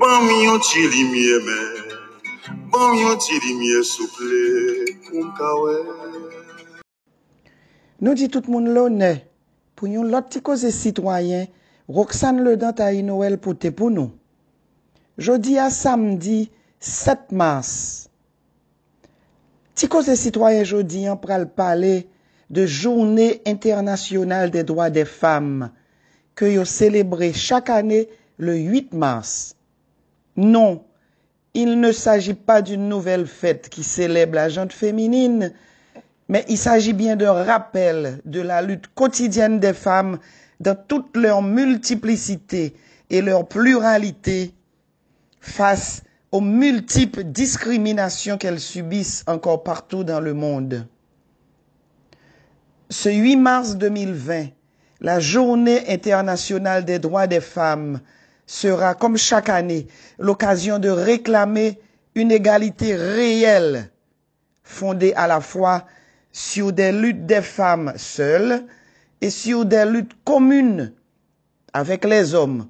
Ban mi yon ti li miye men, bon ban mi yon ti li miye souple, pou mkawe. Nou di tout moun lone, pou yon lot ti koze sitwayen, Roxane Ledan ta yi Noël pou te pou nou. Jodi a samdi 7 mars. Ti koze sitwayen jodi an pral pale de Journée Internationale des Droits des Femmes ke yo celebre chak ane le 8 mars. Non, il ne s'agit pas d'une nouvelle fête qui célèbre la jante féminine, mais il s'agit bien d'un rappel de la lutte quotidienne des femmes dans toute leur multiplicité et leur pluralité face aux multiples discriminations qu'elles subissent encore partout dans le monde. Ce 8 mars 2020, la Journée internationale des droits des femmes sera, comme chaque année, l'occasion de réclamer une égalité réelle, fondée à la fois sur des luttes des femmes seules et sur des luttes communes avec les hommes,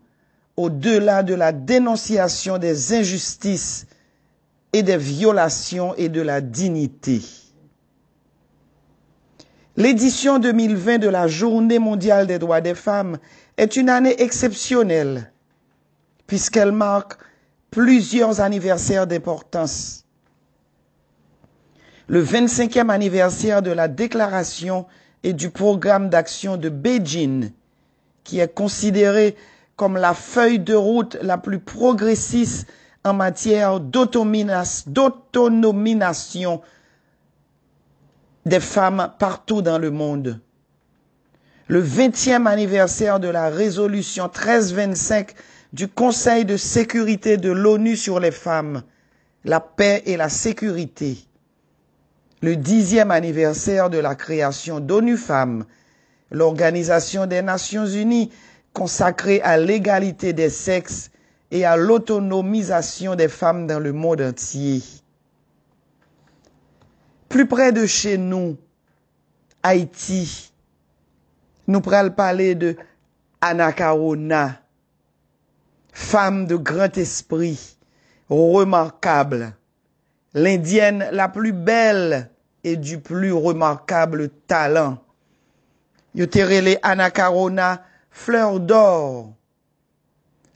au-delà de la dénonciation des injustices et des violations et de la dignité. L'édition 2020 de la Journée mondiale des droits des femmes est une année exceptionnelle puisqu'elle marque plusieurs anniversaires d'importance. Le 25e anniversaire de la déclaration et du programme d'action de Beijing, qui est considéré comme la feuille de route la plus progressiste en matière d'autonomination des femmes partout dans le monde. Le 20e anniversaire de la résolution 1325 du Conseil de sécurité de l'ONU sur les femmes, la paix et la sécurité, le dixième anniversaire de la création d'ONU Femmes, l'Organisation des Nations Unies consacrée à l'égalité des sexes et à l'autonomisation des femmes dans le monde entier. Plus près de chez nous, Haïti, nous pourrons parler de Anakarona, femme de grand esprit, remarquable, l'indienne la plus belle et du plus remarquable talent. Yoterele Anakarona, fleur d'or.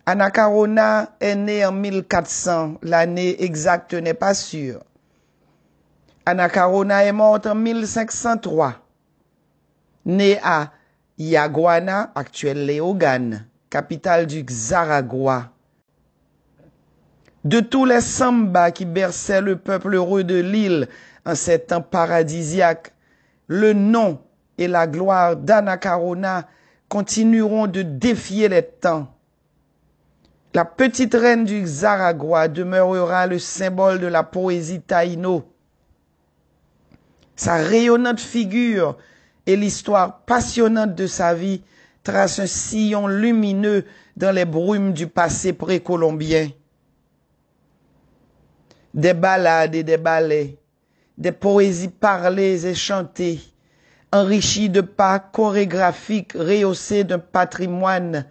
Anakarona est née en 1400, l'année exacte n'est pas sûre. Anakarona est morte en 1503, née à Yaguana, actuelle Léogane capitale du Xaragua. De tous les sambas qui berçaient le peuple heureux de l'île en ces temps paradisiaques, le nom et la gloire d'Anacarona continueront de défier les temps. La petite reine du Xaragua demeurera le symbole de la poésie taïno. Sa rayonnante figure et l'histoire passionnante de sa vie trace un sillon lumineux dans les brumes du passé précolombien. Des ballades et des ballets, des poésies parlées et chantées, enrichies de pas chorégraphiques rehaussés d'un patrimoine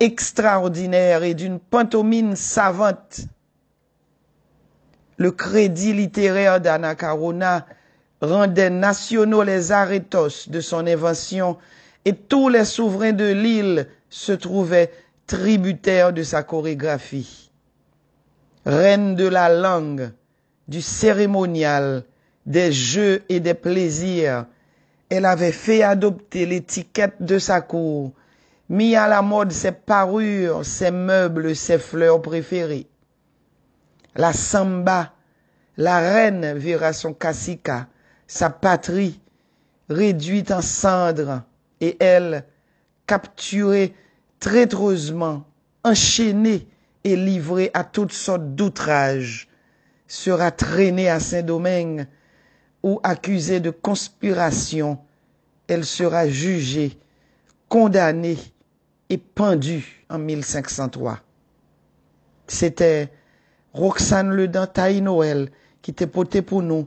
extraordinaire et d'une pantomime savante. Le crédit littéraire d'Anna Carona rendait nationaux les arétos de son invention et tous les souverains de l'île se trouvaient tributaires de sa chorégraphie. Reine de la langue, du cérémonial, des jeux et des plaisirs, elle avait fait adopter l'étiquette de sa cour, mis à la mode ses parures, ses meubles, ses fleurs préférées. La samba, la reine verra son cacica, sa patrie, réduite en cendres, et elle, capturée traîtreusement, enchaînée et livrée à toutes sortes d'outrages, sera traînée à Saint-Domingue ou accusée de conspiration. Elle sera jugée, condamnée et pendue en 1503. C'était Roxane Le Dantaï Noël qui t'est porté pour nous,